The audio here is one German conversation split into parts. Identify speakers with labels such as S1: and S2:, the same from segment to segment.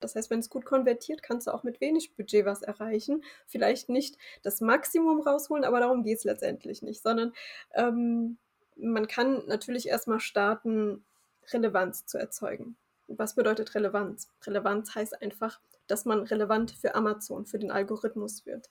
S1: Das heißt, wenn es gut konvertiert, kannst du auch mit wenig Budget was erreichen. Vielleicht nicht das Maximum rausholen, aber darum geht es letztendlich nicht, sondern ähm, man kann natürlich erstmal starten, Relevanz zu erzeugen. Was bedeutet Relevanz? Relevanz heißt einfach, dass man relevant für Amazon, für den Algorithmus wird.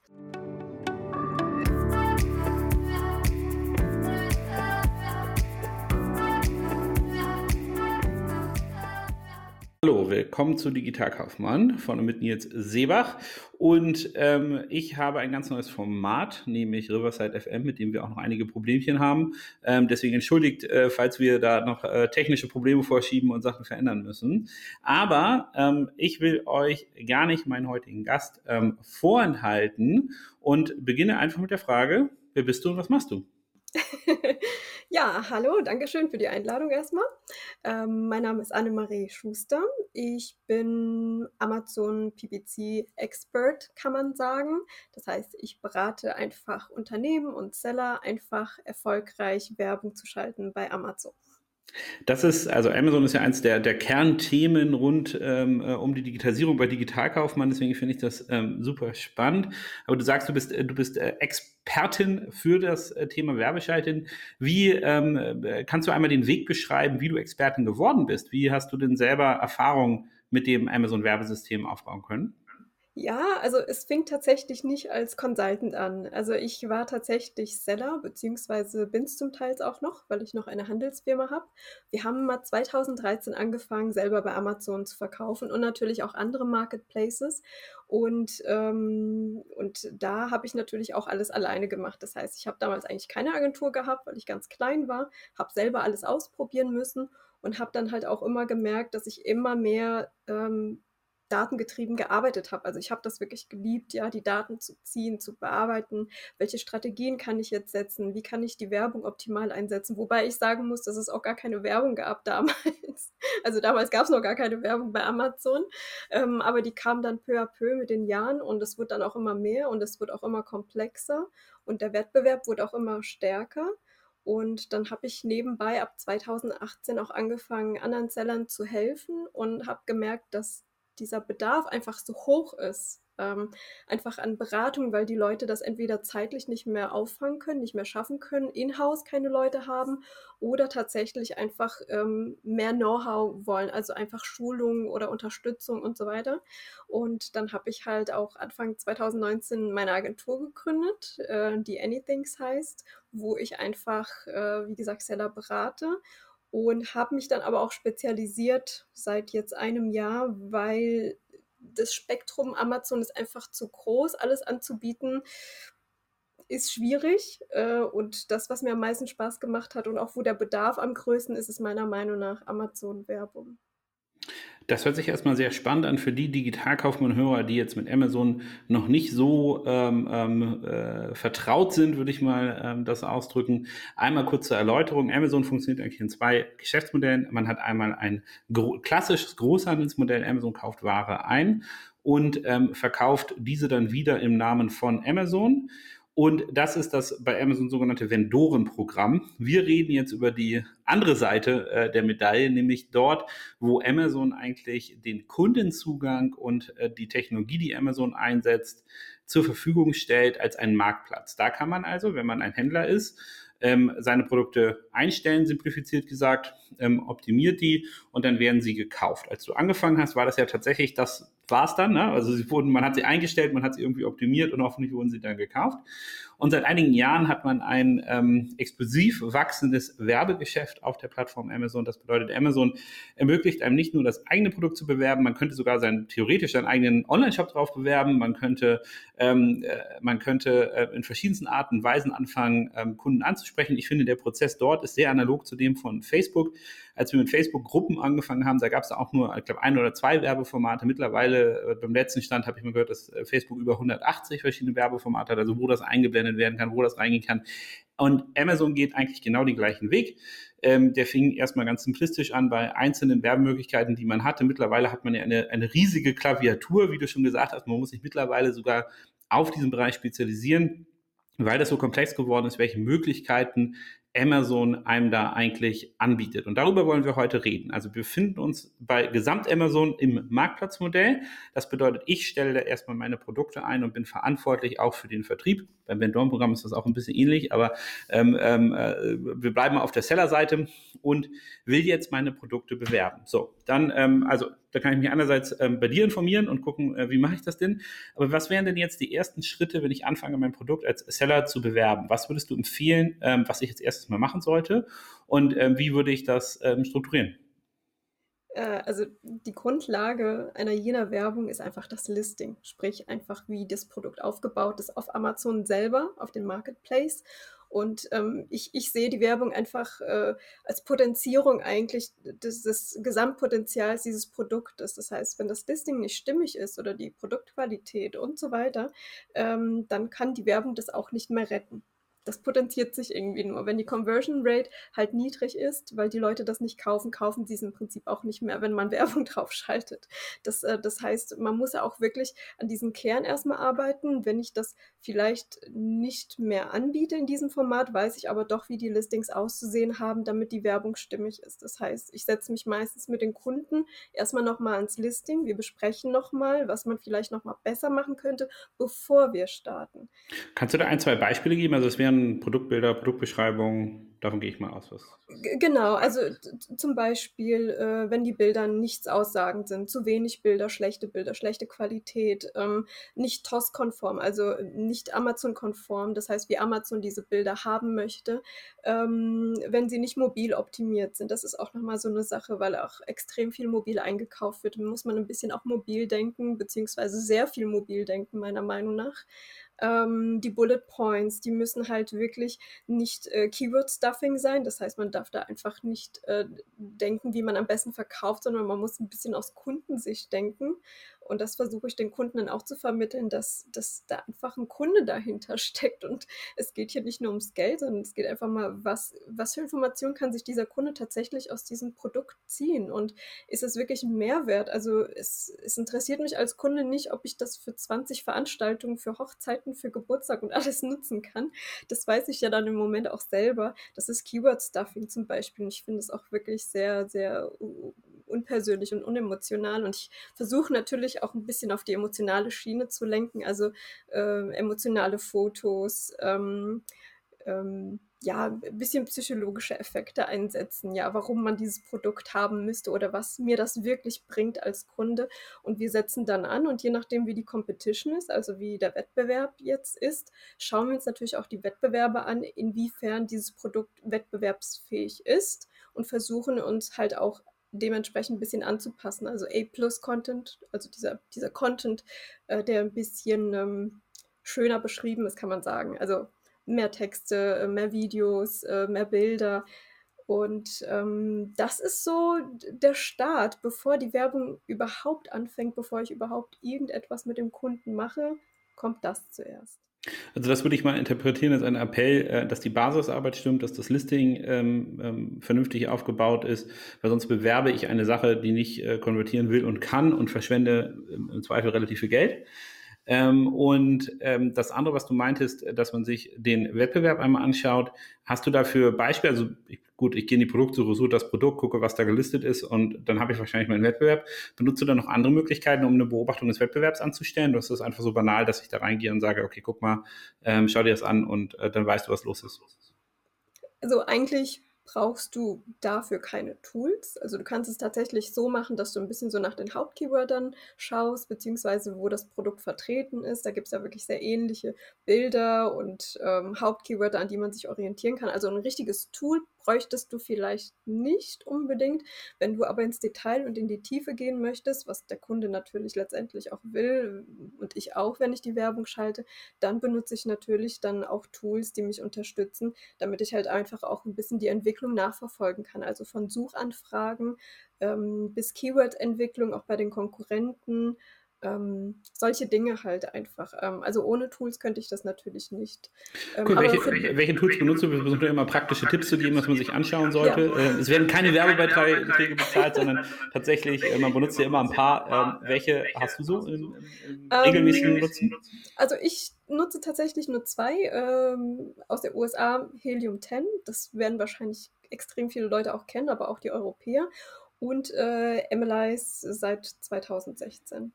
S2: Hallo, willkommen zu Digitalkaufmann von und mit Nils Seebach. Und ähm, ich habe ein ganz neues Format, nämlich Riverside FM, mit dem wir auch noch einige Problemchen haben. Ähm, deswegen entschuldigt, äh, falls wir da noch äh, technische Probleme vorschieben und Sachen verändern müssen. Aber ähm, ich will euch gar nicht meinen heutigen Gast ähm, vorenthalten und beginne einfach mit der Frage, wer bist du und was machst du?
S1: Ja, hallo, danke schön für die Einladung erstmal. Ähm, mein Name ist Annemarie Schuster. Ich bin Amazon PPC Expert, kann man sagen. Das heißt, ich berate einfach Unternehmen und Seller, einfach erfolgreich Werbung zu schalten bei Amazon.
S2: Das ist, also Amazon ist ja eins der, der Kernthemen rund ähm, äh, um die Digitalisierung bei Digitalkaufmann, deswegen finde ich das ähm, super spannend. Aber du sagst, du bist, äh, du bist äh, Expertin für das äh, Thema Werbeschalten. Wie ähm, äh, kannst du einmal den Weg beschreiben, wie du Expertin geworden bist? Wie hast du denn selber Erfahrung mit dem Amazon-Werbesystem aufbauen können?
S1: Ja, also es fing tatsächlich nicht als Consultant an. Also ich war tatsächlich Seller, beziehungsweise bin es zum Teil auch noch, weil ich noch eine Handelsfirma habe. Wir haben mal 2013 angefangen, selber bei Amazon zu verkaufen und natürlich auch andere Marketplaces. Und, ähm, und da habe ich natürlich auch alles alleine gemacht. Das heißt, ich habe damals eigentlich keine Agentur gehabt, weil ich ganz klein war, habe selber alles ausprobieren müssen und habe dann halt auch immer gemerkt, dass ich immer mehr ähm, datengetrieben gearbeitet habe. Also ich habe das wirklich geliebt, ja, die Daten zu ziehen, zu bearbeiten. Welche Strategien kann ich jetzt setzen? Wie kann ich die Werbung optimal einsetzen? Wobei ich sagen muss, dass es auch gar keine Werbung gab damals. Also damals gab es noch gar keine Werbung bei Amazon, ähm, aber die kam dann peu à peu mit den Jahren und es wird dann auch immer mehr und es wird auch immer komplexer und der Wettbewerb wurde auch immer stärker. Und dann habe ich nebenbei ab 2018 auch angefangen, anderen Sellern zu helfen und habe gemerkt, dass dieser Bedarf einfach so hoch ist, ähm, einfach an Beratung, weil die Leute das entweder zeitlich nicht mehr auffangen können, nicht mehr schaffen können, in-house keine Leute haben oder tatsächlich einfach ähm, mehr Know-how wollen, also einfach Schulungen oder Unterstützung und so weiter. Und dann habe ich halt auch Anfang 2019 meine Agentur gegründet, äh, die Anythings heißt, wo ich einfach, äh, wie gesagt, Seller berate und habe mich dann aber auch spezialisiert seit jetzt einem Jahr, weil das Spektrum Amazon ist einfach zu groß, alles anzubieten ist schwierig äh, und das, was mir am meisten Spaß gemacht hat und auch wo der Bedarf am größten ist, ist meiner Meinung nach Amazon-Werbung.
S2: Das hört sich erstmal sehr spannend an für die Digitalkaufmann-Hörer, die jetzt mit Amazon noch nicht so ähm, ähm, äh, vertraut sind, würde ich mal ähm, das ausdrücken. Einmal kurze Erläuterung. Amazon funktioniert eigentlich in zwei Geschäftsmodellen. Man hat einmal ein gro klassisches Großhandelsmodell. Amazon kauft Ware ein und ähm, verkauft diese dann wieder im Namen von Amazon. Und das ist das bei Amazon sogenannte Vendorenprogramm. Wir reden jetzt über die andere Seite äh, der Medaille, nämlich dort, wo Amazon eigentlich den Kundenzugang und äh, die Technologie, die Amazon einsetzt, zur Verfügung stellt als einen Marktplatz. Da kann man also, wenn man ein Händler ist, ähm, seine Produkte einstellen, simplifiziert gesagt, ähm, optimiert die und dann werden sie gekauft. Als du angefangen hast, war das ja tatsächlich das war es dann. Ne? Also sie wurden, man hat sie eingestellt, man hat sie irgendwie optimiert und hoffentlich wurden sie dann gekauft. Und seit einigen Jahren hat man ein ähm, explosiv wachsendes Werbegeschäft auf der Plattform Amazon. Das bedeutet, Amazon ermöglicht einem nicht nur das eigene Produkt zu bewerben, man könnte sogar seinen theoretisch seinen eigenen Online-Shop drauf bewerben. Man könnte, ähm, äh, man könnte äh, in verschiedensten Arten und Weisen anfangen, ähm, Kunden anzusprechen. Ich finde, der Prozess dort ist sehr analog zu dem von Facebook. Als wir mit Facebook-Gruppen angefangen haben, da gab es auch nur, ich glaube, ein oder zwei Werbeformate. Mittlerweile, äh, beim letzten Stand habe ich mal gehört, dass äh, Facebook über 180 verschiedene Werbeformate hat, also wo das eingeblendet eingeblendet werden kann, wo das reingehen kann. Und Amazon geht eigentlich genau den gleichen Weg. Ähm, der fing erstmal ganz simplistisch an bei einzelnen Werbemöglichkeiten, die man hatte. Mittlerweile hat man ja eine, eine riesige Klaviatur, wie du schon gesagt hast. Man muss sich mittlerweile sogar auf diesen Bereich spezialisieren weil das so komplex geworden ist, welche Möglichkeiten Amazon einem da eigentlich anbietet. Und darüber wollen wir heute reden. Also wir befinden uns bei Gesamt-Amazon im Marktplatzmodell. Das bedeutet, ich stelle da erstmal meine Produkte ein und bin verantwortlich auch für den Vertrieb. Beim Vendor-Programm ist das auch ein bisschen ähnlich, aber ähm, ähm, äh, wir bleiben auf der Seller-Seite und will jetzt meine Produkte bewerben. So, dann, ähm, also da kann ich mich einerseits ähm, bei dir informieren und gucken, äh, wie mache ich das denn. Aber was wären denn jetzt die ersten Schritte, wenn ich anfange, mein Produkt als Seller zu bewerben? Was würdest du empfehlen, ähm, was ich jetzt erstes mal machen sollte? Und ähm, wie würde ich das ähm, strukturieren?
S1: Äh, also die Grundlage einer jener Werbung ist einfach das Listing, sprich einfach, wie das Produkt aufgebaut ist auf Amazon selber, auf dem Marketplace. Und ähm, ich, ich sehe die Werbung einfach äh, als Potenzierung eigentlich des, des Gesamtpotenzials dieses Produktes. Das heißt, wenn das Listing nicht stimmig ist oder die Produktqualität und so weiter, ähm, dann kann die Werbung das auch nicht mehr retten das potenziert sich irgendwie nur. Wenn die Conversion Rate halt niedrig ist, weil die Leute das nicht kaufen, kaufen sie es im Prinzip auch nicht mehr, wenn man Werbung drauf schaltet. Das, äh, das heißt, man muss ja auch wirklich an diesem Kern erstmal arbeiten. Wenn ich das vielleicht nicht mehr anbiete in diesem Format, weiß ich aber doch, wie die Listings auszusehen haben, damit die Werbung stimmig ist. Das heißt, ich setze mich meistens mit den Kunden erstmal nochmal ans Listing. Wir besprechen nochmal, was man vielleicht nochmal besser machen könnte, bevor wir starten.
S2: Kannst du da ein, zwei Beispiele geben? Also es wären Produktbilder, Produktbeschreibungen, davon gehe ich mal aus. Was
S1: genau, also zum Beispiel, äh, wenn die Bilder nichts aussagend sind, zu wenig Bilder, schlechte Bilder, schlechte Qualität, ähm, nicht TOS-konform, also nicht Amazon-konform, das heißt, wie Amazon diese Bilder haben möchte, ähm, wenn sie nicht mobil optimiert sind. Das ist auch nochmal so eine Sache, weil auch extrem viel mobil eingekauft wird, muss man ein bisschen auch mobil denken, beziehungsweise sehr viel mobil denken, meiner Meinung nach ähm, die Bullet Points, die müssen halt wirklich nicht äh, Keyword-Stuffing sein. Das heißt, man darf da einfach nicht äh, denken, wie man am besten verkauft, sondern man muss ein bisschen aus Kundensicht denken und das versuche ich den Kunden dann auch zu vermitteln, dass, dass da einfach ein Kunde dahinter steckt. Und es geht hier nicht nur ums Geld, sondern es geht einfach mal, was, was für Informationen kann sich dieser Kunde tatsächlich aus diesem Produkt ziehen? Und ist es wirklich ein Mehrwert? Also es, es interessiert mich als Kunde nicht, ob ich das für 20 Veranstaltungen, für Hochzeiten, für Geburtstag und alles nutzen kann. Das weiß ich ja dann im Moment auch selber. Das ist Keyword-Stuffing zum Beispiel. Und ich finde es auch wirklich sehr, sehr unpersönlich und unemotional. Und ich versuche natürlich auch ein bisschen auf die emotionale Schiene zu lenken, also äh, emotionale Fotos, ähm, ähm, ja, ein bisschen psychologische Effekte einsetzen, ja, warum man dieses Produkt haben müsste oder was mir das wirklich bringt als Kunde. Und wir setzen dann an und je nachdem, wie die Competition ist, also wie der Wettbewerb jetzt ist, schauen wir uns natürlich auch die Wettbewerbe an, inwiefern dieses Produkt wettbewerbsfähig ist und versuchen uns halt auch dementsprechend ein bisschen anzupassen. Also A-Plus-Content, also dieser, dieser Content, äh, der ein bisschen ähm, schöner beschrieben ist, kann man sagen. Also mehr Texte, äh, mehr Videos, äh, mehr Bilder. Und ähm, das ist so der Start, bevor die Werbung überhaupt anfängt, bevor ich überhaupt irgendetwas mit dem Kunden mache, kommt das zuerst.
S2: Also das würde ich mal interpretieren als einen Appell, äh, dass die Basisarbeit stimmt, dass das Listing ähm, ähm, vernünftig aufgebaut ist, weil sonst bewerbe ich eine Sache, die nicht äh, konvertieren will und kann und verschwende im Zweifel relativ viel Geld. Ähm, und ähm, das andere, was du meintest, dass man sich den Wettbewerb einmal anschaut, hast du dafür Beispiele? Also ich, gut, ich gehe in die Produktsuche, suche das Produkt, gucke, was da gelistet ist und dann habe ich wahrscheinlich meinen Wettbewerb. Benutzt du da noch andere Möglichkeiten, um eine Beobachtung des Wettbewerbs anzustellen? Du hast es einfach so banal, dass ich da reingehe und sage, okay, guck mal, ähm, schau dir das an und äh, dann weißt du, was los ist.
S1: Also eigentlich brauchst du dafür keine Tools. Also du kannst es tatsächlich so machen, dass du ein bisschen so nach den Hauptkeywordern schaust, beziehungsweise wo das Produkt vertreten ist. Da gibt es ja wirklich sehr ähnliche Bilder und ähm, Hauptkeywörter, an die man sich orientieren kann. Also ein richtiges Tool bräuchtest du vielleicht nicht unbedingt. Wenn du aber ins Detail und in die Tiefe gehen möchtest, was der Kunde natürlich letztendlich auch will und ich auch, wenn ich die Werbung schalte, dann benutze ich natürlich dann auch Tools, die mich unterstützen, damit ich halt einfach auch ein bisschen die Entwicklung nachverfolgen kann. Also von Suchanfragen ähm, bis Keyword-Entwicklung auch bei den Konkurrenten Ähm, solche Dinge halt einfach. Ähm, also ohne Tools könnte ich das natürlich nicht.
S2: Ähm, cool, welche, welche, welche, Tools benutzt du? Wir versuchen immer praktische Tipps zu geben, was man sich anschauen sollte. Ja. Äh, es werden keine Werbebeiträge bezahlt, sondern tatsächlich, äh, man benutzt ja immer ein paar. Ähm, welche hast du so im, im regelmäßigen ähm, Nutzen?
S1: Also ich nutze tatsächlich nur zwei ähm, aus der USA, Helium 10. Das werden wahrscheinlich extrem viele Leute auch kennen, aber auch die Europäer. Und äh, MLIs seit 2016.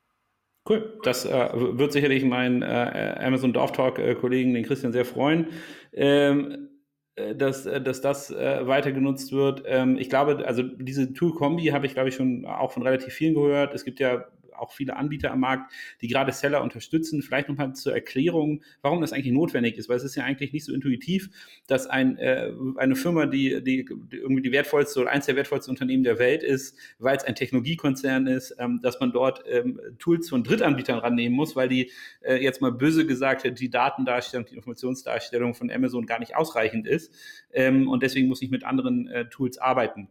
S2: Cool, das äh, wird sicherlich meinen äh, Amazon Dorf Talk äh, Kollegen, den Christian, sehr freuen, ähm, äh, dass, äh, dass das äh, weiter genutzt wird. Ähm, ich glaube, also diese Tool-Kombi habe ich, glaube ich, schon auch von relativ vielen gehört. Es gibt ja auch viele Anbieter am Markt, die gerade Seller unterstützen. Vielleicht nochmal zur Erklärung, warum das eigentlich notwendig ist, weil es ist ja eigentlich nicht so intuitiv, dass ein, äh, eine Firma, die, die, die, irgendwie die wertvollste oder eins der wertvollsten Unternehmen der Welt ist, weil es ein Technologiekonzern ist, ähm, dass man dort ähm, Tools von Drittanbietern rannehmen muss, weil die äh, jetzt mal böse gesagt die Datendarstellung, die Informationsdarstellung von Amazon gar nicht ausreichend ist. Ähm, und deswegen muss ich mit anderen äh, Tools arbeiten.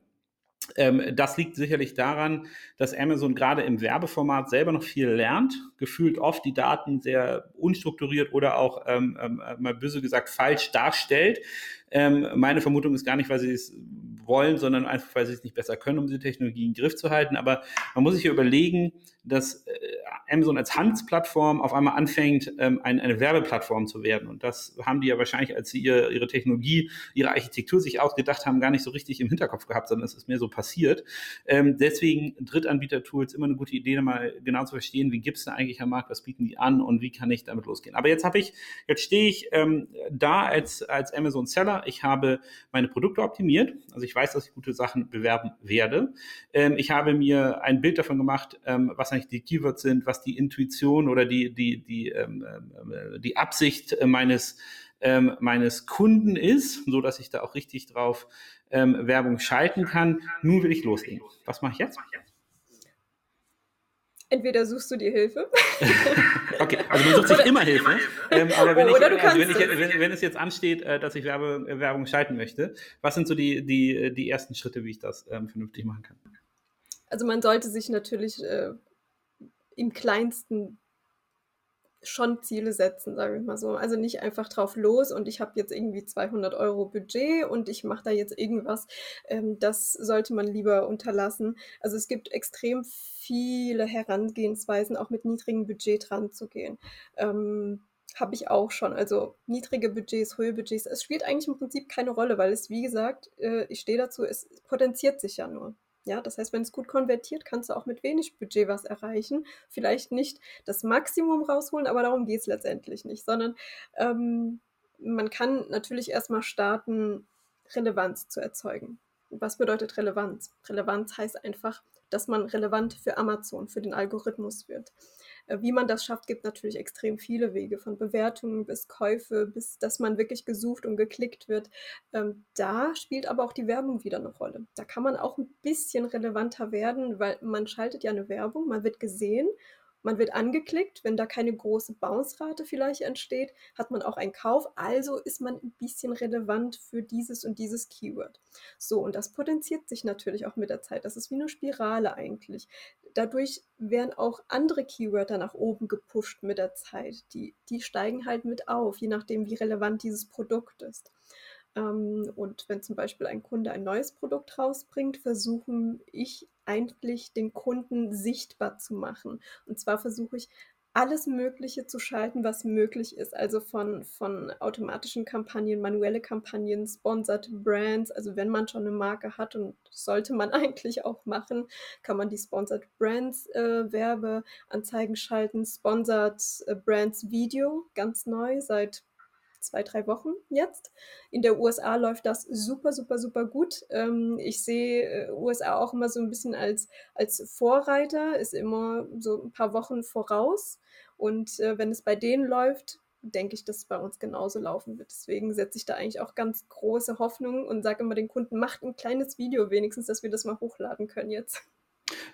S2: Ähm, das liegt sicherlich daran, dass Amazon gerade im Werbeformat selber noch viel lernt, gefühlt oft die Daten sehr unstrukturiert oder auch ähm, ähm, mal böse gesagt falsch darstellt. Ähm, meine Vermutung ist gar nicht, weil sie es wollen, sondern einfach, weil sie es nicht besser können, um diese Technologie in den Griff zu halten. Aber man muss sich ja überlegen, dass äh, Amazon als Handelsplattform auf einmal anfängt, ähm, ein, eine Werbeplattform zu werden. Und das haben die ja wahrscheinlich, als sie ihr, ihre Technologie, ihre Architektur sich ausgedacht haben, gar nicht so richtig im Hinterkopf gehabt, sondern es ist mehr so passiert. Ähm, deswegen Drittanbieter-Tools immer eine gute Idee, mal genau zu verstehen, wie gibt es denn eigentlich am Markt, was bieten die an und wie kann ich damit losgehen. Aber jetzt habe ich, jetzt stehe ich ähm, da als, als Amazon-Seller. Ich habe meine Produkte optimiert. Also ich weiß, dass ich gute Sachen bewerben werde. Ähm, ich habe mir ein Bild davon gemacht, ähm, was eigentlich die Keywords sind, was die Intuition oder die, die, die, ähm, äh, die Absicht meines, ähm, meines Kunden ist, so dass ich da auch richtig drauf ähm, Werbung schalten kann. Nun will ich loslegen. Was mache ich jetzt?
S1: Entweder suchst du dir Hilfe.
S2: okay, also man sucht sich immer Hilfe. Ähm, aber wenn, ich, also wenn, ich, wenn, wenn, es jetzt ansteht, äh, dass ich Werbe, Werbung schalten möchte, was sind so die, die, die ersten Schritte, wie ich das ähm, vernünftig machen kann?
S1: Also man sollte sich natürlich äh, im kleinsten schon Ziele setzen, sage ich mal so. Also nicht einfach drauf los und ich habe jetzt irgendwie 200 Euro Budget und ich mache da jetzt irgendwas. Ähm, das sollte man lieber unterlassen. Also es gibt extrem viele Herangehensweisen, auch mit niedrigem Budget dran zu gehen. Ähm, habe ich auch schon. Also niedrige Budgets, hohe Budgets. Es spielt eigentlich im Prinzip keine Rolle, weil es, wie gesagt, äh, ich stehe dazu, es potenziert sich ja nur. Ja, das heißt, wenn es gut konvertiert, kannst du auch mit wenig Budget was erreichen. Vielleicht nicht das Maximum rausholen, aber darum geht es letztendlich nicht, sondern ähm, man kann natürlich erstmal starten, Relevanz zu erzeugen. Was bedeutet Relevanz? Relevanz heißt einfach, dass man relevant für Amazon, für den Algorithmus wird. Äh, wie man das schafft, gibt natürlich extrem viele Wege, von Bewertungen bis Käufe, bis dass man wirklich gesucht und geklickt wird. Ähm, da spielt aber auch die Werbung wieder eine Rolle. Da kann man auch ein bisschen relevanter werden, weil man schaltet ja eine Werbung, man wird gesehen man wird angeklickt, wenn da keine große Bounce-Rate vielleicht entsteht, hat man auch einen Kauf, also ist man ein bisschen relevant für dieses und dieses Keyword. So, und das potenziert sich natürlich auch mit der Zeit. Das ist wie eine Spirale eigentlich. Dadurch werden auch andere Keywörter nach oben gepusht mit der Zeit. Die, die steigen halt mit auf, je nachdem, wie relevant dieses Produkt ist. Ähm, und wenn zum Beispiel ein Kunde ein neues Produkt rausbringt, versuche ich eigentlich den Kunden sichtbar zu machen. Und zwar versuche ich alles Mögliche zu schalten, was möglich ist. Also von, von automatischen Kampagnen, manuelle Kampagnen, sponsored Brands. Also wenn man schon eine Marke hat und sollte man eigentlich auch machen, kann man die sponsored Brands äh, Werbeanzeigen schalten. Sponsored äh, Brands Video, ganz neu, seit zwei, drei Wochen jetzt. In der USA läuft das super, super, super gut. Ähm, ich sehe äh, USA auch immer so ein bisschen als, als Vorreiter, ist immer so ein paar Wochen voraus. Und äh, wenn es bei denen läuft, denke ich, dass es bei uns genauso laufen wird. Deswegen setze ich da eigentlich auch ganz große Hoffnung und sage immer den Kunden, macht ein kleines Video wenigstens, dass wir das mal hochladen können jetzt.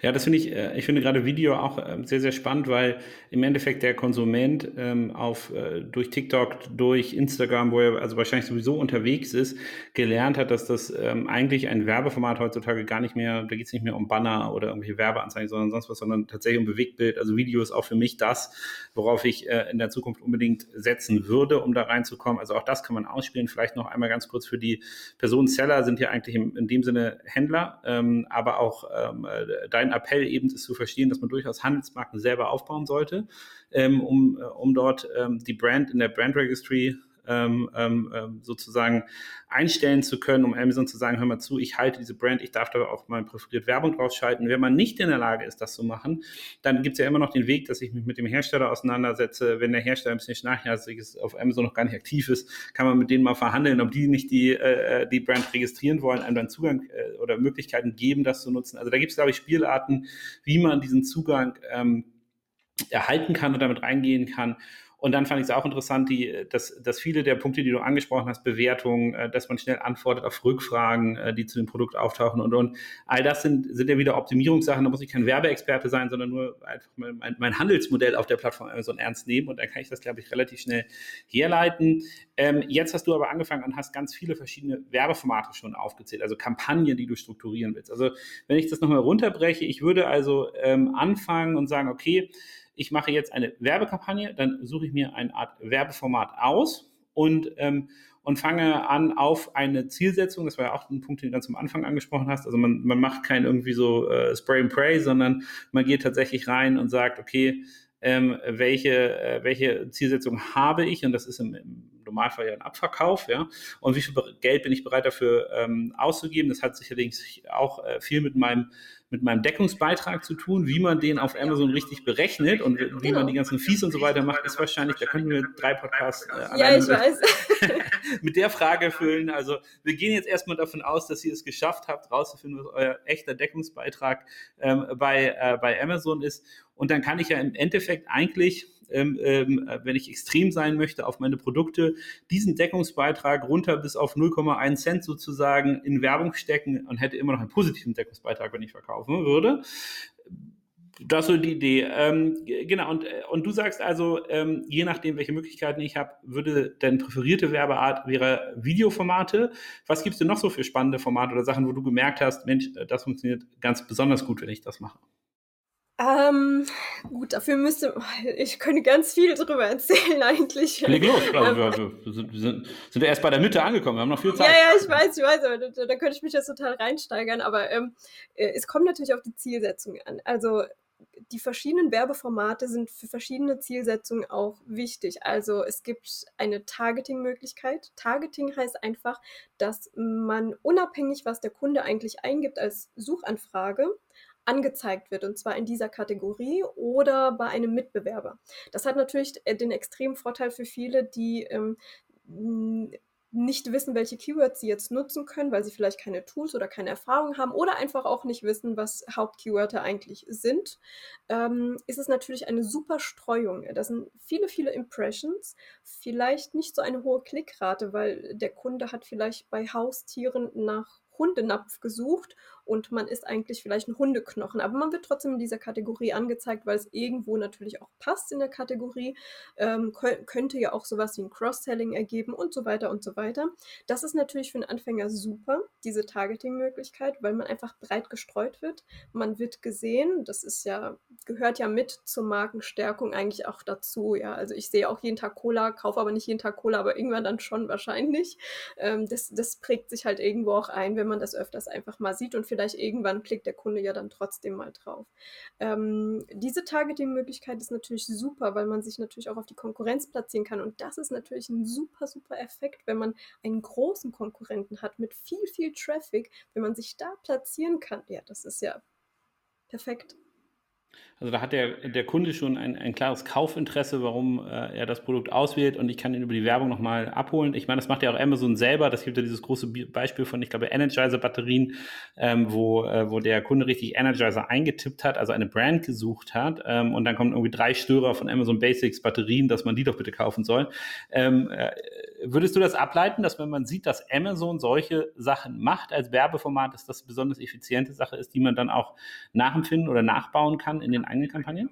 S2: Ja, das finde ich, äh, ich finde gerade Video auch ähm, sehr, sehr spannend, weil im Endeffekt der Konsument ähm, auf, äh, durch TikTok, durch Instagram, wo er also wahrscheinlich sowieso unterwegs ist, gelernt hat, dass das ähm, eigentlich ein Werbeformat heutzutage gar nicht mehr, da geht es nicht mehr um Banner oder irgendwelche Werbeanzeigen, sondern sonst was, sondern tatsächlich um Bewegtbild. Also Video ist auch für mich das, worauf ich äh, in der Zukunft unbedingt setzen würde, um da reinzukommen. Also auch das kann man ausspielen. Vielleicht noch einmal ganz kurz für die Personen Seller sind ja eigentlich im, in dem Sinne Händler, ähm, aber auch ähm, dein Appell eben ist zu verstehen, dass man durchaus Handelsmarken selber aufbauen sollte, ähm, um, äh, um dort ähm, die Brand in der Brand Registry ähm, ähm, ähm, sozusagen einstellen zu können, um Amazon zu sagen, hör mal zu, ich halte diese Brand, ich darf da auch mal präferiert Werbung draufschalten. Wenn man nicht in der Lage ist, das zu machen, dann gibt es ja immer noch den Weg, dass ich mich mit dem Hersteller auseinandersetze. Wenn der Hersteller ein bisschen schnarchig ist, auf Amazon noch gar nicht aktiv ist, kann man mit denen mal verhandeln, ob die nicht die, äh, die Brand registrieren wollen, einem dann Zugang äh, oder Möglichkeiten geben, das zu nutzen. Also da gibt es, glaube ich, Spielarten, wie man diesen Zugang ähm, erhalten kann und damit reingehen kann. Und dann fand ich es auch interessant, die, dass, dass viele der Punkte, die du angesprochen hast, Bewertungen, äh, dass man schnell antwortet auf Rückfragen, äh, die zu dem Produkt auftauchen und, und all das sind, sind ja wieder Optimierungssachen. Da muss ich kein Werbeexperte sein, sondern nur einfach mein, mein Handelsmodell auf der Plattform Amazon ernst nehmen. Und dann kann ich das, glaube ich, relativ schnell herleiten. Ähm, jetzt hast du aber angefangen und hast ganz viele verschiedene Werbeformate schon aufgezählt, also Kampagnen, die du strukturieren willst. Also wenn ich das nochmal runterbreche, ich würde also ähm, anfangen und sagen, okay, ich mache jetzt eine Werbekampagne, dann suche ich mir eine Art Werbeformat aus und, ähm, und fange an auf eine Zielsetzung. Das war ja auch ein Punkt, den du ganz am Anfang angesprochen hast. Also man, man macht kein irgendwie so äh, Spray and Pray, sondern man geht tatsächlich rein und sagt, okay, ähm, welche, äh, welche Zielsetzung habe ich? Und das ist im, im Normalfall ja ein Abverkauf, ja. Und wie viel Geld bin ich bereit dafür ähm, auszugeben? Das hat sicherlich auch äh, viel mit meinem mit meinem Deckungsbeitrag zu tun. Wie man den auf Amazon richtig berechnet und wie genau. man die ganzen Fees und so weiter macht, ist wahrscheinlich, da können wir drei Podcasts äh, ja, ich weiß. mit der Frage füllen. Also wir gehen jetzt erstmal davon aus, dass ihr es geschafft habt, rauszufinden, was euer echter Deckungsbeitrag ähm, bei, äh, bei Amazon ist. Und dann kann ich ja im Endeffekt eigentlich ähm, ähm, wenn ich extrem sein möchte auf meine Produkte, diesen Deckungsbeitrag runter bis auf 0,1 Cent sozusagen in Werbung stecken und hätte immer noch einen positiven Deckungsbeitrag, wenn ich verkaufen würde. Das ist so die Idee. Ähm, genau, und, äh, und du sagst also, ähm, je nachdem, welche Möglichkeiten ich habe, würde deine präferierte Werbeart wäre Videoformate. Was gibt es denn noch so für spannende Formate oder Sachen, wo du gemerkt hast, Mensch, das funktioniert ganz besonders gut, wenn ich das mache?
S1: Ähm, gut, dafür müsste, ich könnte ganz viel drüber erzählen eigentlich.
S2: Leg los, also, wir, wir, sind, wir sind, sind erst bei der Mitte angekommen, wir haben noch viel Zeit.
S1: Ja, ja, ich weiß, ich weiß, aber da, da könnte ich mich jetzt total reinsteigern, aber ähm, äh, es kommt natürlich auf die Zielsetzung an. Also die verschiedenen Werbeformate sind für verschiedene Zielsetzungen auch wichtig. Also es gibt eine Targeting-Möglichkeit. Targeting heißt einfach, dass man unabhängig, was der Kunde eigentlich eingibt als Suchanfrage, angezeigt wird, und zwar in dieser Kategorie oder bei einem Mitbewerber. Das hat natürlich äh, den extremen Vorteil für viele, die ähm, nicht wissen, welche Keywords sie jetzt nutzen können, weil sie vielleicht keine Tools oder keine Erfahrung haben oder einfach auch nicht wissen, was Hauptkeywörter eigentlich sind, ähm, ist es natürlich eine super Streuung. Das sind viele, viele Impressions, vielleicht nicht so eine hohe Klickrate, weil der Kunde hat vielleicht bei Haustieren nach Hundenapf gesucht und man isst eigentlich vielleicht einen Hundeknochen. Aber man wird trotzdem in dieser Kategorie angezeigt, weil es irgendwo natürlich auch passt in der Kategorie. Ähm, könnte ja auch sowas wie ein Cross-Selling ergeben und so weiter und so weiter. Das ist natürlich für einen Anfänger super, diese Targeting-Möglichkeit, weil man einfach breit gestreut wird. Man wird gesehen, das ist ja, gehört ja mit zur Markenstärkung eigentlich auch dazu. Ja, also ich sehe auch jeden Tag Cola, kaufe aber nicht jeden Tag Cola, aber irgendwann dann schon wahrscheinlich. Ähm, das, das prägt sich halt irgendwo auch ein, wenn man das öfters einfach mal sieht und vielleicht vielleicht irgendwann klickt der Kunde ja dann trotzdem mal drauf. Ähm, diese Targeting-Möglichkeit ist natürlich super, weil man sich natürlich auch auf die Konkurrenz platzieren kann. Und das ist natürlich ein super, super Effekt, wenn man einen großen Konkurrenten hat mit viel, viel Traffic. Wenn man sich da platzieren kann, ja, das ist ja perfekt.
S2: Also da hat der, der Kunde schon ein, ein klares Kaufinteresse, warum äh, er das Produkt auswählt und ich kann ihn über die Werbung nochmal abholen. Ich meine, das macht ja auch Amazon selber. Das gibt ja dieses große Beispiel von, ich glaube, Energizer-Batterien, ähm, wo, äh, wo der Kunde richtig Energizer eingetippt hat, also eine Brand gesucht hat ähm, und dann kommen irgendwie drei Störer von Amazon Basics Batterien, dass man die doch bitte kaufen soll. Ähm, äh, würdest du das ableiten, dass wenn man sieht, dass Amazon solche Sachen macht als Werbeformat, dass das eine besonders effiziente Sache ist, die man dann auch nachempfinden oder nachbauen kann in den eigenen Kampagnen?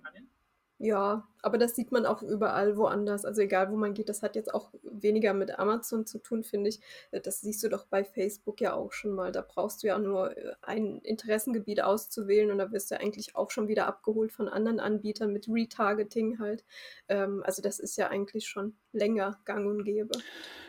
S1: Ja, aber das sieht man auch überall woanders. Also egal, wo man geht, das hat jetzt auch weniger mit Amazon zu tun, finde ich. Äh, das siehst du doch bei Facebook ja auch schon mal. Da brauchst du ja nur äh, ein Interessengebiet auszuwählen und da wirst du eigentlich auch schon wieder abgeholt von anderen Anbietern mit Retargeting halt. Ähm, also das ist ja eigentlich schon länger gang und gäbe.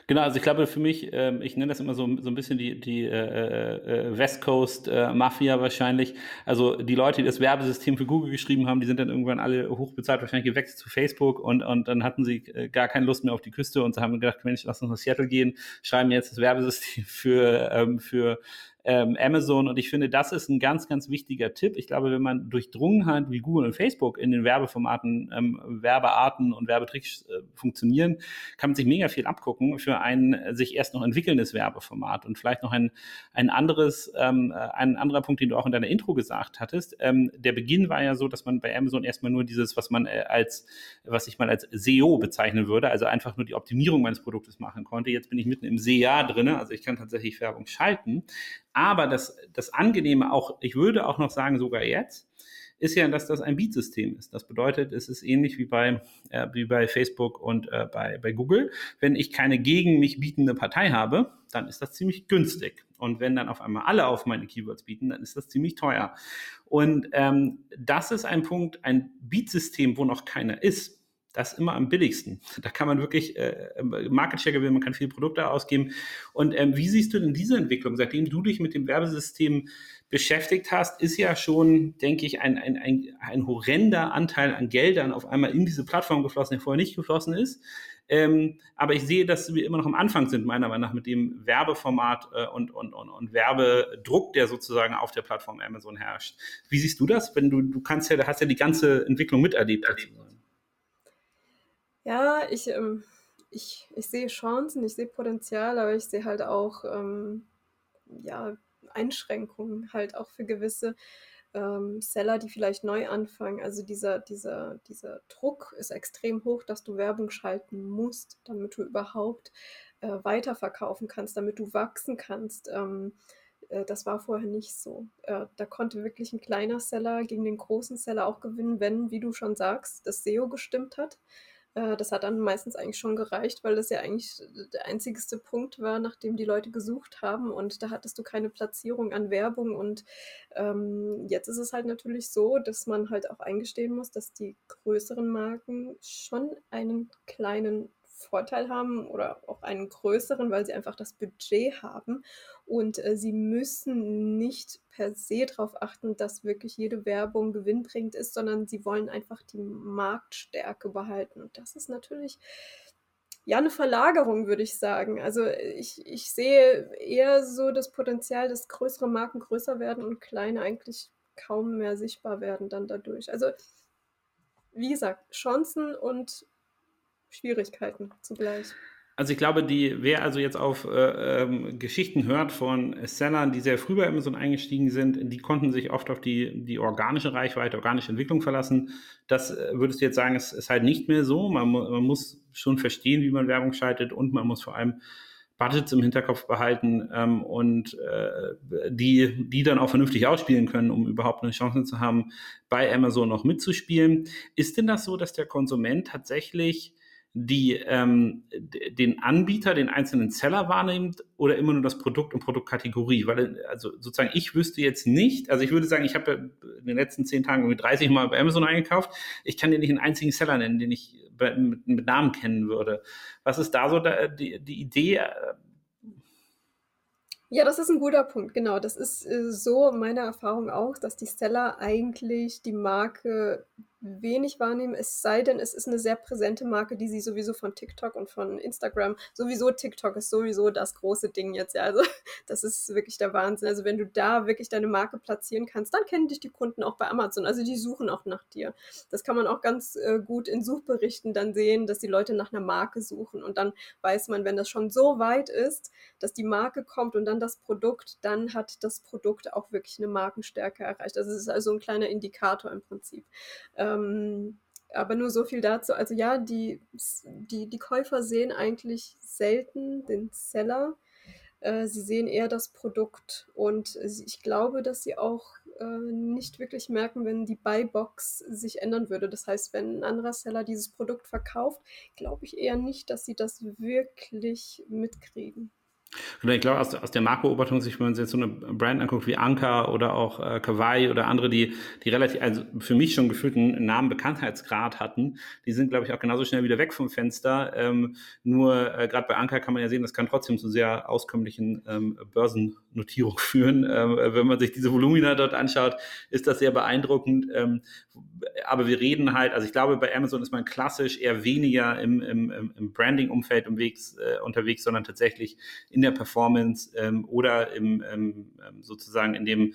S2: Genau, also ich glaube für mich, ähm, ich nenne das immer so, so ein bisschen die, die äh, West Coast Mafia wahrscheinlich. Also die Leute, die das Werbesystem für Google geschrieben haben, die sind dann irgendwann alle hochbezahlt wahrscheinlich gewechselt zu Facebook und, und dann hatten sie äh, gar keine Lust mehr auf die Küste und sie haben gedacht, Mensch, lass uns nach Seattle gehen, schreiben jetzt das Werbesystem für, ähm, für ähm, Amazon. Und ich finde, das ist ein ganz, ganz wichtiger Tipp. Ich glaube, wenn man durchdrungen hat, wie Google und Facebook in den Werbeformaten, ähm, Werbearten und Werbetricks äh, funktionieren, kann man sich mega viel abgucken für ein sich erst noch entwickelndes Werbeformat. Und vielleicht noch ein, ein anderes, ähm, äh, ein anderer Punkt, den du auch in deiner Intro gesagt hattest. Ähm, der Beginn war ja so, dass man bei Amazon erstmal nur dieses, was man äh, als, was ich mal als SEO bezeichnen würde, also einfach nur die Optimierung meines Produktes machen konnte. Jetzt bin ich mitten im SEA drin, also ich kann tatsächlich Werbung schalten. Aber das, das Angenehme auch, ich würde auch noch sagen, sogar jetzt, ist ja, dass das ein Beat-System ist. Das bedeutet, es ist ähnlich wie bei, äh, wie bei Facebook und äh, bei, bei Google. Wenn ich keine gegen mich bietende Partei habe, dann ist das ziemlich günstig. Und wenn dann auf einmal alle auf meine Keywords bieten, dann ist das ziemlich teuer. Und ähm, das ist ein Punkt, ein Beat-System, wo noch keiner ist, das immer am billigsten. Da kann man wirklich äh, Market Share gewinnen, man kann viele Produkte ausgeben. Und ähm, wie siehst du denn diese Entwicklung? Seitdem du dich mit dem Werbesystem beschäftigt hast, ist ja schon, denke ich, ein, ein, ein, ein horrender Anteil an Geldern auf einmal in diese Plattform geflossen, der vorher nicht geflossen ist. Ähm, aber ich sehe, dass wir immer noch am Anfang sind, meiner Meinung nach, mit dem Werbeformat äh, und, und, und, und Werbedruck, der sozusagen auf der Plattform Amazon herrscht. Wie siehst du das? Wenn du, du kannst ja, da hast ja die ganze Entwicklung miterlebt. Sozusagen.
S1: Ja, ich, ähm, ich, ich sehe Chancen, ich sehe Potenzial, aber ich sehe halt auch ähm, ja, Einschränkungen halt auch für gewisse ähm, Seller, die vielleicht neu anfangen. Also dieser, dieser, dieser Druck ist extrem hoch, dass du Werbung schalten musst, damit du überhaupt äh, weiterverkaufen kannst, damit du wachsen kannst. Ähm, äh, das war vorher nicht so. Äh, da konnte wirklich ein kleiner Seller gegen den großen Seller auch gewinnen, wenn, wie du schon sagst, das SEO gestimmt hat. Äh, das hat dann meistens eigentlich schon gereicht, weil das ja eigentlich der einzigste Punkt war, nach dem die Leute gesucht haben. Und da hattest du keine Platzierung an Werbung. Und ähm, jetzt ist es halt natürlich so, dass man halt auch eingestehen muss, dass die größeren Marken schon einen kleinen Vorteil haben oder auch einen größeren, weil sie einfach das Budget haben und äh, sie müssen nicht per se darauf achten, dass wirklich jede Werbung gewinnbringend ist, sondern sie wollen einfach die Marktstärke behalten und das ist natürlich ja eine Verlagerung, würde ich sagen. Also ich, ich sehe eher so das Potenzial, dass größere Marken größer werden und kleine eigentlich kaum mehr sichtbar werden dann dadurch. Also wie gesagt, Chancen und Schwierigkeiten zugleich.
S2: Also ich glaube, die, wer also jetzt auf äh, ähm, Geschichten hört von Sellern, die sehr früh bei Amazon eingestiegen sind, die konnten sich oft auf die, die organische Reichweite, organische Entwicklung verlassen. Das äh, würdest du jetzt sagen, ist, ist halt nicht mehr so. Man, man muss schon verstehen, wie man Werbung schaltet und man muss vor allem Budgets im Hinterkopf behalten ähm, und äh, die, die dann auch vernünftig ausspielen können, um überhaupt eine Chance zu haben, bei Amazon noch mitzuspielen. Ist denn das so, dass der Konsument tatsächlich die ähm, den Anbieter, den einzelnen Seller wahrnimmt oder immer nur das Produkt und Produktkategorie? Weil, also sozusagen, ich wüsste jetzt nicht, also ich würde sagen, ich habe in den letzten zehn Tagen irgendwie 30 Mal bei Amazon eingekauft. Ich kann dir nicht einen einzigen Seller nennen, den ich mit, mit Namen kennen würde. Was ist da so da, die, die Idee?
S1: Ja, das ist ein guter Punkt, genau. Das ist äh, so meine Erfahrung auch, dass die Seller eigentlich die Marke wenig wahrnehmen, es sei denn, es ist eine sehr präsente Marke, die sie sowieso von TikTok und von Instagram, sowieso TikTok ist sowieso das große Ding jetzt, ja, also das ist wirklich der Wahnsinn. Also wenn du da wirklich deine Marke platzieren kannst, dann kennen dich die Kunden auch bei Amazon, also die suchen auch nach dir. Das kann man auch ganz äh, gut in Suchberichten dann sehen, dass die Leute nach einer Marke suchen und dann weiß man, wenn das schon so weit ist, dass die Marke kommt und dann das Produkt, dann hat das Produkt auch wirklich eine Markenstärke erreicht. Also es ist also ein kleiner Indikator im Prinzip. Ähm, aber nur so viel dazu. Also ja, die, die, die Käufer sehen eigentlich selten den Seller. Äh, sie sehen eher das Produkt und ich glaube, dass sie auch äh, nicht wirklich merken, wenn die Buybox sich ändern würde. Das heißt, wenn ein anderer Seller dieses Produkt verkauft, glaube ich eher nicht, dass sie das wirklich mitkriegen.
S2: Und ich glaube, aus, aus der Marktbeobachtung, wenn man sich jetzt so eine Brand anguckt wie Anker oder auch äh, Kawaii oder andere, die, die relativ, also für mich schon gefühlt einen Namen Bekanntheitsgrad hatten, die sind, glaube ich, auch genauso schnell wieder weg vom Fenster. Ähm, nur äh, gerade bei Anker kann man ja sehen, das kann trotzdem zu sehr auskömmlichen ähm, Börsennotierungen führen. Ähm, wenn man sich diese Volumina dort anschaut, ist das sehr beeindruckend. Ähm, aber wir reden halt, also ich glaube, bei Amazon ist man klassisch eher weniger im, im, im Branding-Umfeld äh, unterwegs, sondern tatsächlich in der Performance ähm, oder im, ähm, ähm, sozusagen in dem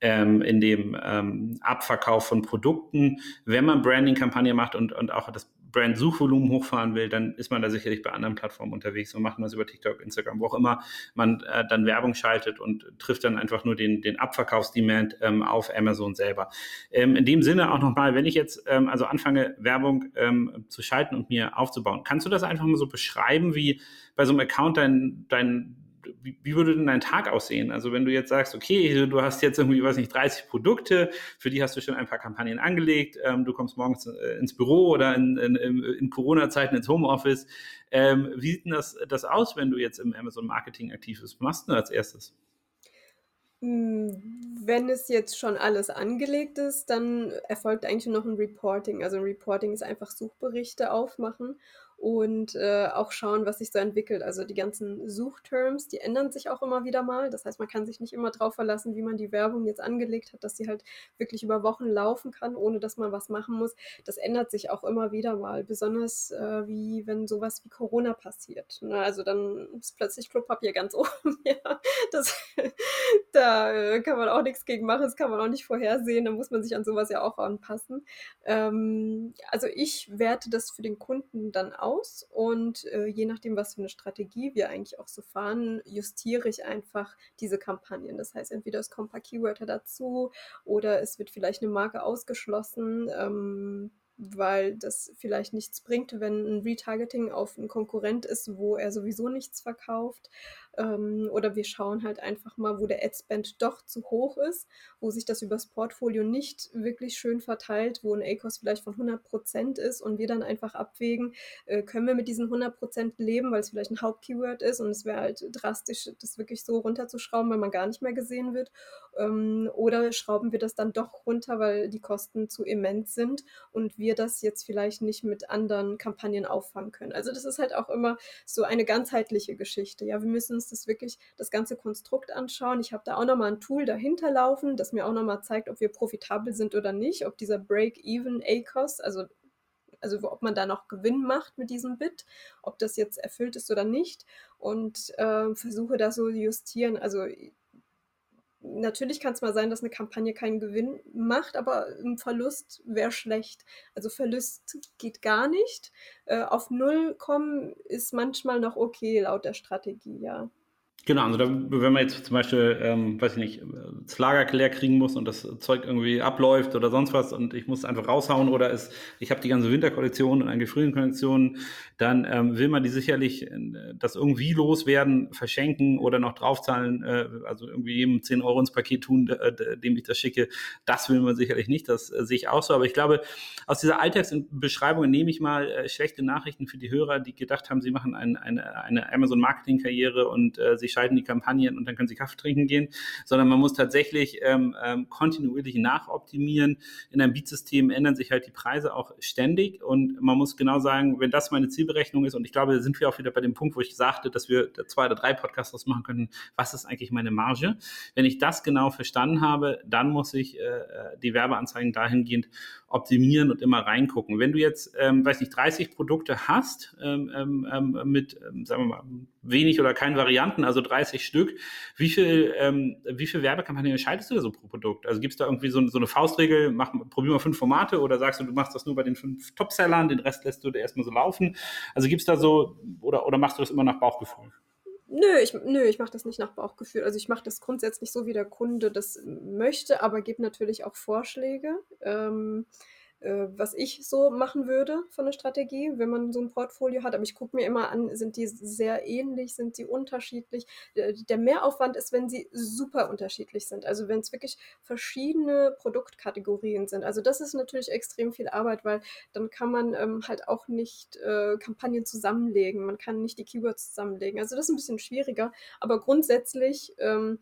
S2: ähm, in dem ähm, Abverkauf von Produkten. Wenn man Branding-Kampagne macht und, und auch das Brand-Suchvolumen hochfahren will, dann ist man da sicherlich bei anderen Plattformen unterwegs und macht das über TikTok, Instagram, wo auch immer man äh, dann Werbung schaltet und trifft dann einfach nur den, den Abverkaufsdemand ähm, auf Amazon selber. Ähm, in dem Sinne auch nochmal, wenn ich jetzt ähm, also anfange, Werbung ähm, zu schalten und mir aufzubauen, kannst du das einfach mal so beschreiben, wie bei so einem Account dein, dein wie, würde denn dein Tag aussehen? Also wenn du jetzt sagst, okay, du hast jetzt irgendwie, weiß nicht, 30 Produkte, für die hast du schon ein paar Kampagnen angelegt, ähm, du kommst morgens äh, ins Büro oder in, in, in Corona-Zeiten ins Homeoffice. Ähm, wie sieht denn das, das aus, wenn du jetzt im Amazon Marketing aktiv bist? Was machst du als erstes?
S1: Hm, wenn es jetzt schon alles angelegt ist, dann erfolgt eigentlich noch ein Reporting. Also ein Reporting ist einfach Suchberichte aufmachen und äh, auch schauen, was sich so entwickelt. Also die ganzen Suchterms, die ändern sich auch immer wieder mal. Das heißt, man kann sich nicht immer darauf verlassen, wie man die Werbung jetzt angelegt hat, dass sie halt wirklich über Wochen laufen kann, ohne dass man was machen muss. Das ändert sich auch immer wieder mal, besonders äh, wie wenn sowas wie Corona passiert. Ne? Also dann ist plötzlich Klopapier ganz oben. ja, das, da äh, kann man auch nichts gegen machen, das kann man auch nicht vorhersehen. Da muss man sich an sowas ja auch anpassen. Ähm, also ich werte das für den Kunden dann auch aus und äh, je nachdem, was für eine Strategie wir eigentlich auch so fahren, justiere ich einfach diese Kampagnen. Das heißt, entweder es kommen ein paar Keywörter dazu oder es wird vielleicht eine Marke ausgeschlossen. Ähm, weil das vielleicht nichts bringt, wenn ein Retargeting auf einen Konkurrent ist, wo er sowieso nichts verkauft. Ähm, oder wir schauen halt einfach mal, wo der Adspend doch zu hoch ist, wo sich das übers Portfolio nicht wirklich schön verteilt, wo ein ACOS vielleicht von 100% ist und wir dann einfach abwägen, äh, können wir mit diesen 100% leben, weil es vielleicht ein Hauptkeyword ist und es wäre halt drastisch, das wirklich so runterzuschrauben, weil man gar nicht mehr gesehen wird. Ähm, oder schrauben wir das dann doch runter, weil die Kosten zu immens sind und wir das jetzt vielleicht nicht mit anderen Kampagnen auffangen können. Also das ist halt auch immer so eine ganzheitliche Geschichte. Ja, wir müssen das wirklich, das ganze Konstrukt anschauen. Ich habe da auch nochmal ein Tool dahinter laufen, das mir auch nochmal zeigt, ob wir profitabel sind oder nicht, ob dieser Break-Even A-Cost, also also ob man da noch Gewinn macht mit diesem Bit, ob das jetzt erfüllt ist oder nicht und äh, versuche da so justieren. Also natürlich kann es mal sein, dass eine Kampagne keinen Gewinn macht, aber ein Verlust wäre schlecht. Also Verlust geht gar nicht. Äh, auf Null kommen ist manchmal noch okay laut der Strategie, ja.
S2: Genau, also da, wenn man jetzt zum Beispiel, ähm, weiß ich nicht, das Lager leer kriegen muss und das Zeug irgendwie abläuft oder sonst was und ich muss einfach raushauen oder es, ich habe die ganze Winterkollektion und eine Frühlingskollektion, dann ähm, will man die sicherlich äh, das irgendwie loswerden, verschenken oder noch draufzahlen, äh, also irgendwie jedem 10 Euro ins Paket tun, äh, dem ich das schicke. Das will man sicherlich nicht, das äh, sehe ich auch so. Aber ich glaube, aus dieser Alltagsbeschreibung nehme ich mal äh, schlechte Nachrichten für die Hörer, die gedacht haben, sie machen ein, eine, eine Amazon-Marketing-Karriere und äh, sie schalten die Kampagnen und dann können sie Kaffee trinken gehen, sondern man muss tatsächlich ähm, ähm, kontinuierlich nachoptimieren. In einem Beat-System ändern sich halt die Preise auch ständig und man muss genau sagen, wenn das meine Zielberechnung ist und ich glaube, da sind wir auch wieder bei dem Punkt, wo ich sagte, dass wir zwei oder drei Podcasts machen können, was ist eigentlich meine Marge? Wenn ich das genau verstanden habe, dann muss ich äh, äh die Werbeanzeigen dahingehend optimieren und immer reingucken. Wenn du jetzt, ähm, weiß nicht, 30 Produkte hast ähm, ähm, ähm, mit, ähm, sagen wir mal, wenig oder keinen Varianten, also 30 Stück, wie viel, ähm, wie viel Werbekampagnen schaltest du da so pro Produkt? Also gibt es da irgendwie so, so eine Faustregel, mach, probier mal fünf Formate oder sagst du, du machst das nur bei den fünf Topsellern, den Rest lässt du erstmal so laufen? Also gibt es da so, oder, oder machst du das immer nach Bauchgefühl?
S1: Nö, ich, nö, ich mache das nicht nach Bauchgefühl. Also ich mache das grundsätzlich so, wie der Kunde das möchte, aber gebe natürlich auch Vorschläge. Ähm, äh, was ich so machen würde von der Strategie, wenn man so ein Portfolio hat. Aber ich gucke mir immer an, sind die sehr ähnlich, sind die unterschiedlich? Der Mehraufwand ist, wenn sie super unterschiedlich sind. Also wenn es wirklich verschiedene Produktkategorien sind. Also das ist natürlich extrem viel Arbeit, weil dann kann man ähm, halt auch nicht äh, Kampagnen zusammenlegen. Man kann nicht die Keywords zusammenlegen. Also das ist ein bisschen schwieriger. Aber grundsätzlich ähm,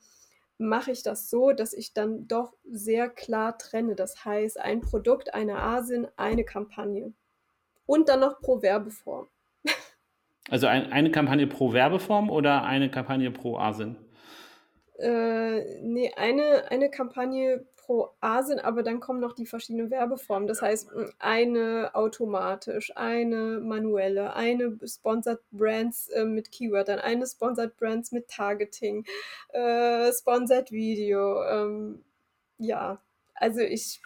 S1: mache ich das so, dass ich dann doch sehr klar trenne. Das heißt, ein Produkt, eine ASIN, eine Kampagne. Und dann noch pro Werbeform.
S2: Also ein, eine Kampagne pro Werbeform oder eine Kampagne pro ASIN?
S1: Äh, nee, eine, eine Kampagne pro A sind, aber dann kommen noch die verschiedenen Werbeformen. Das heißt, eine automatisch, eine manuelle, eine Sponsored Brands äh, mit Keyword, eine Sponsored Brands mit Targeting, äh, Sponsored Video. Ähm, ja, also ich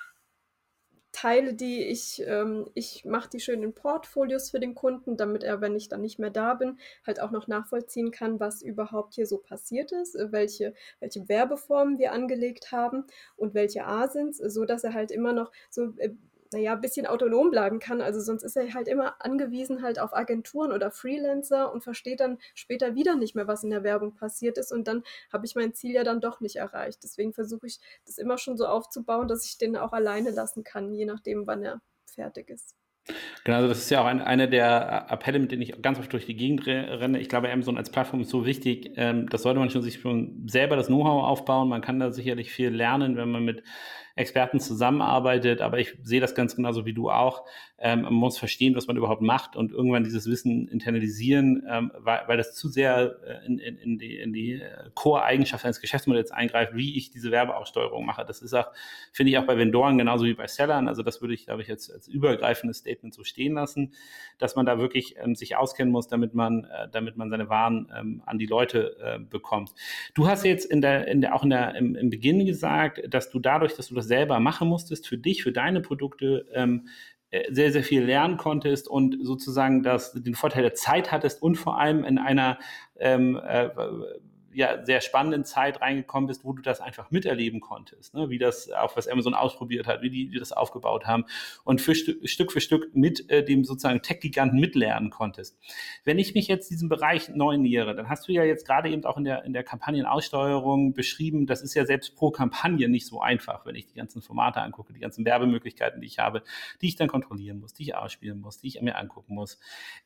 S1: teile die, ich, ähm, ich mache die schön in Portfolios für den Kunden, damit er, wenn ich dann nicht mehr da bin, halt auch noch nachvollziehen kann, was überhaupt hier so passiert ist, äh, welche, welche Werbeformen wir angelegt haben und welche A sind, so dass er halt immer noch so äh, naja, ein bisschen autonom bleiben kann. Also sonst ist er halt immer angewiesen halt auf Agenturen oder Freelancer und versteht dann später wieder nicht mehr, was in der Werbung passiert ist. Und dann habe ich mein Ziel ja dann doch nicht erreicht. Deswegen versuche ich das immer schon so aufzubauen, dass ich den auch alleine lassen kann, je nachdem, wann er fertig ist.
S2: Genau, also das ist ja auch ein, einer der Appelle, mit denen ich ganz oft durch die Gegend renne. Ich glaube, Amazon als Plattform ist so wichtig, ähm, das sollte man schon sich schon selber das Know-how aufbauen. Man kann da sicherlich viel lernen, wenn man mit Experten zusammenarbeitet, aber ich sehe das ganz genauso wie du auch. Ähm, man muss verstehen, was man überhaupt macht und irgendwann dieses Wissen internalisieren, ähm, weil, weil das zu sehr äh, in, in, in die, in die äh, Core-Eigenschaft eines Geschäftsmodells eingreift, wie ich diese Werbeaussteuerung mache. Das ist auch, finde ich auch bei Vendoren genauso wie bei Sellern. Also das würde ich, glaube ich, jetzt als übergreifendes Statement so stehen lassen, dass man da wirklich ähm, sich auskennen muss, damit man, äh, damit man seine Waren ähm, an die Leute äh, bekommt. Du hast jetzt in der, in der, auch in der, im, im Beginn gesagt, dass du dadurch, dass du das selber machen musstest, für dich, für deine Produkte, ähm, äh, sehr, sehr viel lernen konntest und sozusagen das, den Vorteil der Zeit hattest und vor allem in einer ähm, äh, ja, sehr spannenden Zeit reingekommen bist, wo du das einfach miterleben konntest, ne? wie das auch was Amazon ausprobiert hat, wie die, die das aufgebaut haben und für St Stück für Stück mit äh, dem sozusagen Tech-Giganten mitlernen konntest. Wenn ich mich jetzt diesem Bereich neu nähere, dann hast du ja jetzt gerade eben auch in der, in der Kampagnenaussteuerung beschrieben, das ist ja selbst pro Kampagne nicht so einfach, wenn ich die ganzen Formate angucke, die ganzen Werbemöglichkeiten, die ich habe, die ich dann kontrollieren muss, die ich ausspielen muss, die ich mir angucken muss.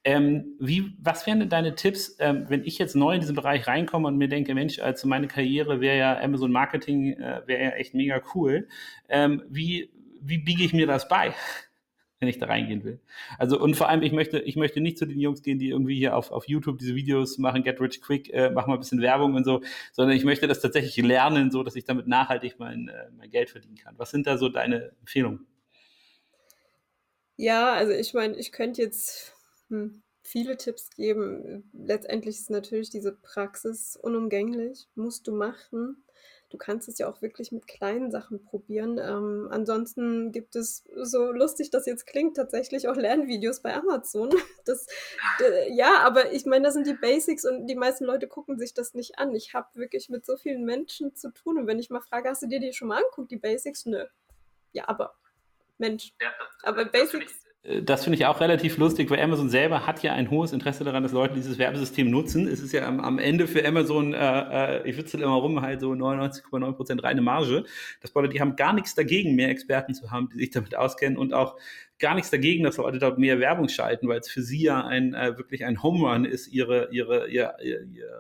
S2: Ähm, wie, was wären denn deine Tipps, ähm, wenn ich jetzt neu in diesen Bereich reinkomme und mir denke, denke, Mensch, also meine Karriere wäre ja Amazon Marketing, äh, wäre ja echt mega cool. Ähm, wie, wie biege ich mir das bei? wenn ich da reingehen will. Also und vor allem, ich möchte, ich möchte nicht zu den Jungs gehen, die irgendwie hier auf, auf YouTube diese Videos machen, get rich quick, äh, machen mal ein bisschen Werbung und so, sondern ich möchte das tatsächlich lernen, so dass ich damit nachhaltig mein, äh, mein Geld verdienen kann. Was sind da so deine Empfehlungen?
S1: Ja, also ich meine, ich könnte jetzt hm, viele Tipps geben. Letztendlich ist natürlich diese Praxis unumgänglich, musst du machen. Du kannst es ja auch wirklich mit kleinen Sachen probieren. Ähm, ansonsten gibt es, so lustig das jetzt klingt, tatsächlich auch Lernvideos bei Amazon. Das, äh, ja, aber ich meine, das sind die Basics und die meisten Leute gucken sich das nicht an. Ich habe wirklich mit so vielen Menschen zu tun und wenn ich mal frage, hast du dir die schon mal anguckt, die Basics? Nö. Ja, aber Mensch. Ja, aber Basics
S2: äh, das finde ich auch relativ lustig, weil Amazon selber hat ja ein hohes Interesse daran, dass Leute dieses Werbesystem nutzen. Es ist ja am, am Ende für Amazon, äh, äh ich witzel immer rum, halt so 99,9% reine Marge. Das bedeutet, die haben gar nichts dagegen, mehr Experten zu haben, die sich damit auskennen und auch gar nichts dagegen, dass Leute dort mehr Werbung schalten, weil es für sie ja ein äh, wirklich ein Home Run ist, ihre, ihre, ihre,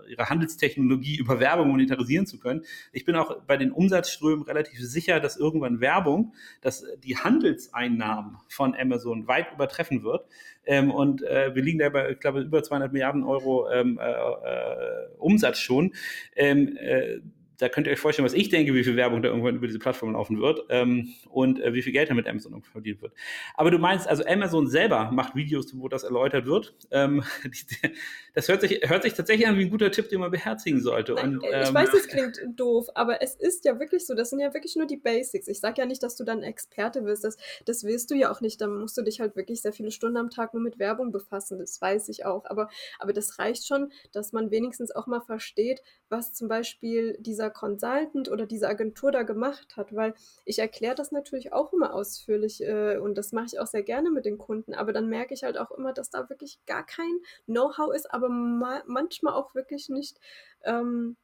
S2: ihre Handelstechnologie über Werbung monetarisieren zu können. Ich bin auch bei den Umsatzströmen relativ sicher, dass irgendwann Werbung, dass die Handelseinnahmen von Amazon weit übertreffen wird. Ähm, und äh, wir liegen da bei, ich glaube, über 200 Milliarden Euro ähm, äh, äh, Umsatz schon. Ähm, äh, da könnt ihr euch vorstellen, was ich denke, wie viel Werbung da irgendwann über diese Plattform laufen wird ähm, und äh, wie viel Geld damit Amazon verdient wird. Aber du meinst, also Amazon selber macht Videos, wo das erläutert wird. Ähm, die, das hört sich, hört sich tatsächlich an wie ein guter Tipp, den man beherzigen sollte. Und,
S1: ähm, ich weiß, es klingt doof, aber es ist ja wirklich so, das sind ja wirklich nur die Basics. Ich sage ja nicht, dass du dann Experte wirst, das, das willst du ja auch nicht. Da musst du dich halt wirklich sehr viele Stunden am Tag nur mit Werbung befassen, das weiß ich auch. Aber, aber das reicht schon, dass man wenigstens auch mal versteht, was zum Beispiel dieser Consultant oder diese Agentur da gemacht hat, weil ich erkläre das natürlich auch immer ausführlich äh, und das mache ich auch sehr gerne mit den Kunden, aber dann merke ich halt auch immer, dass da wirklich gar kein Know-how ist, aber ma manchmal auch wirklich nicht. Ähm,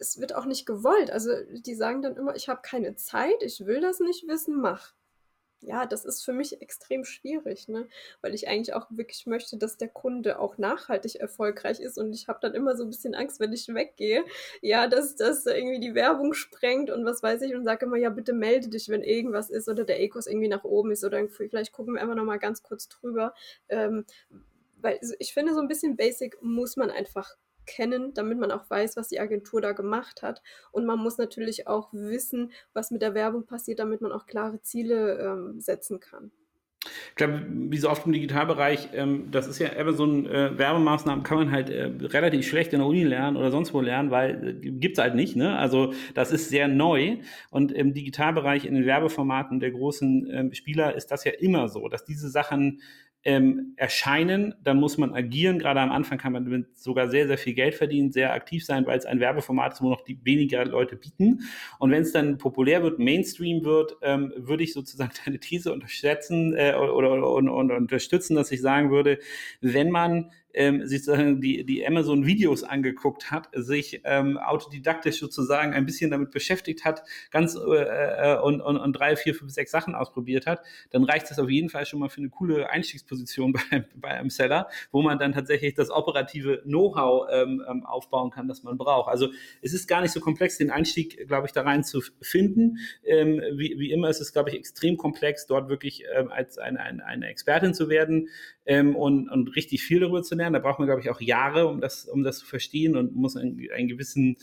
S1: es wird auch nicht gewollt. Also die sagen dann immer, ich habe keine Zeit, ich will das nicht wissen, mach ja, das ist für mich extrem schwierig, ne? Weil ich eigentlich auch wirklich möchte, dass der Kunde auch nachhaltig erfolgreich ist und ich habe dann immer so ein bisschen Angst, wenn ich weggehe, ja, dass das irgendwie die Werbung sprengt und was weiß ich und sage immer, ja, bitte melde dich, wenn irgendwas ist oder der Ecos irgendwie nach oben ist oder vielleicht gucken wir einfach nochmal ganz kurz drüber. Ähm, weil ich finde, so ein bisschen Basic muss man einfach kennen, damit man auch weiß, was die Agentur da gemacht hat. Und man muss natürlich auch wissen, was mit der Werbung passiert, damit man auch klare Ziele ähm, setzen kann.
S2: Ich glaube, wie so oft im Digitalbereich, ähm, das ist ja Amazon äh, Werbemaßnahmen kann man halt äh, relativ schlecht in der Uni lernen oder sonst wo lernen, weil äh, es halt nicht. Ne? Also das ist sehr neu und im Digitalbereich in den Werbeformaten der großen ähm, Spieler ist das ja immer so, dass diese Sachen ähm, erscheinen, dann muss man agieren. Gerade am Anfang kann man sogar sehr, sehr viel Geld verdienen, sehr aktiv sein, weil es ein Werbeformat ist, wo noch die weniger Leute bieten. Und wenn es dann populär wird, Mainstream wird, ähm, würde ich sozusagen deine These unterschätzen äh, oder, oder, oder, oder unterstützen, dass ich sagen würde, wenn man ähm, sich sozusagen die, die Amazon-Videos angeguckt hat, sich ähm, autodidaktisch sozusagen ein bisschen damit beschäftigt hat, ganz äh, äh, und, und, und drei, vier, fünf, sechs Sachen ausprobiert hat, dann reicht das auf jeden Fall schon mal für eine coole Einstiegsposition bei, bei einem Seller, wo man dann tatsächlich das operative Know-how ähm, ähm, aufbauen kann, das man braucht. Also es ist gar nicht so komplex, den Einstieg, glaube ich, da rein zu finden. Ähm, wie, wie immer ist es, glaube ich, extrem komplex, dort wirklich ähm, als eine, eine, eine Expertin zu werden ähm, und, und richtig viel darüber zu lernen. Da braucht man, glaube ich, auch Jahre, um das, um das zu verstehen und muss einen, einen gewissen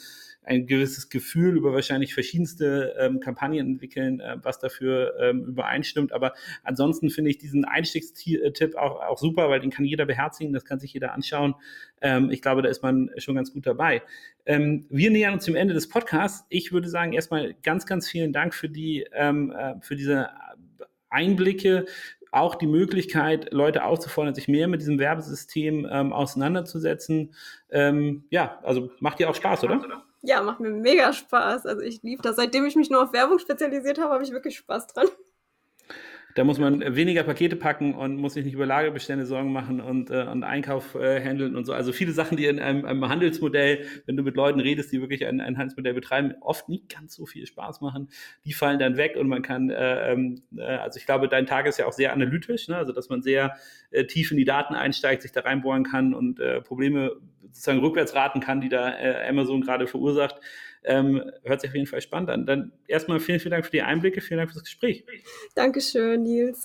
S2: ein gewisses Gefühl über wahrscheinlich verschiedenste ähm, Kampagnen entwickeln, äh, was dafür ähm, übereinstimmt. Aber ansonsten finde ich diesen Einstiegstipp auch, auch super, weil den kann jeder beherzigen, das kann sich jeder anschauen. Ähm, ich glaube, da ist man schon ganz gut dabei. Ähm, wir nähern uns zum Ende des Podcasts. Ich würde sagen, erstmal ganz, ganz vielen Dank für die, ähm, äh, für diese Einblicke, auch die Möglichkeit, Leute aufzufordern, sich mehr mit diesem Werbesystem ähm, auseinanderzusetzen. Ähm, ja, also macht dir auch Spaß, oder?
S1: Ja, macht mir mega Spaß. Also ich liebe das. Seitdem ich mich nur auf Werbung spezialisiert habe, habe ich wirklich Spaß dran.
S2: Da muss man weniger Pakete packen und muss sich nicht über Lagerbestände Sorgen machen und, äh, und Einkauf äh, handeln und so. Also viele Sachen, die in einem, einem Handelsmodell, wenn du mit Leuten redest, die wirklich ein, ein Handelsmodell betreiben, oft nicht ganz so viel Spaß machen, die fallen dann weg und man kann, äh, ähm, äh, also ich glaube, dein Tag ist ja auch sehr analytisch, ne? also dass man sehr äh, tief in die Daten einsteigt, sich da reinbohren kann und äh, Probleme sozusagen rückwärts raten kann, die da äh, Amazon gerade verursacht. Ähm, hört sich auf jeden Fall spannend an. Dann erstmal vielen, vielen Dank für die Einblicke, vielen Dank fürs Gespräch.
S1: Dankeschön, Nils.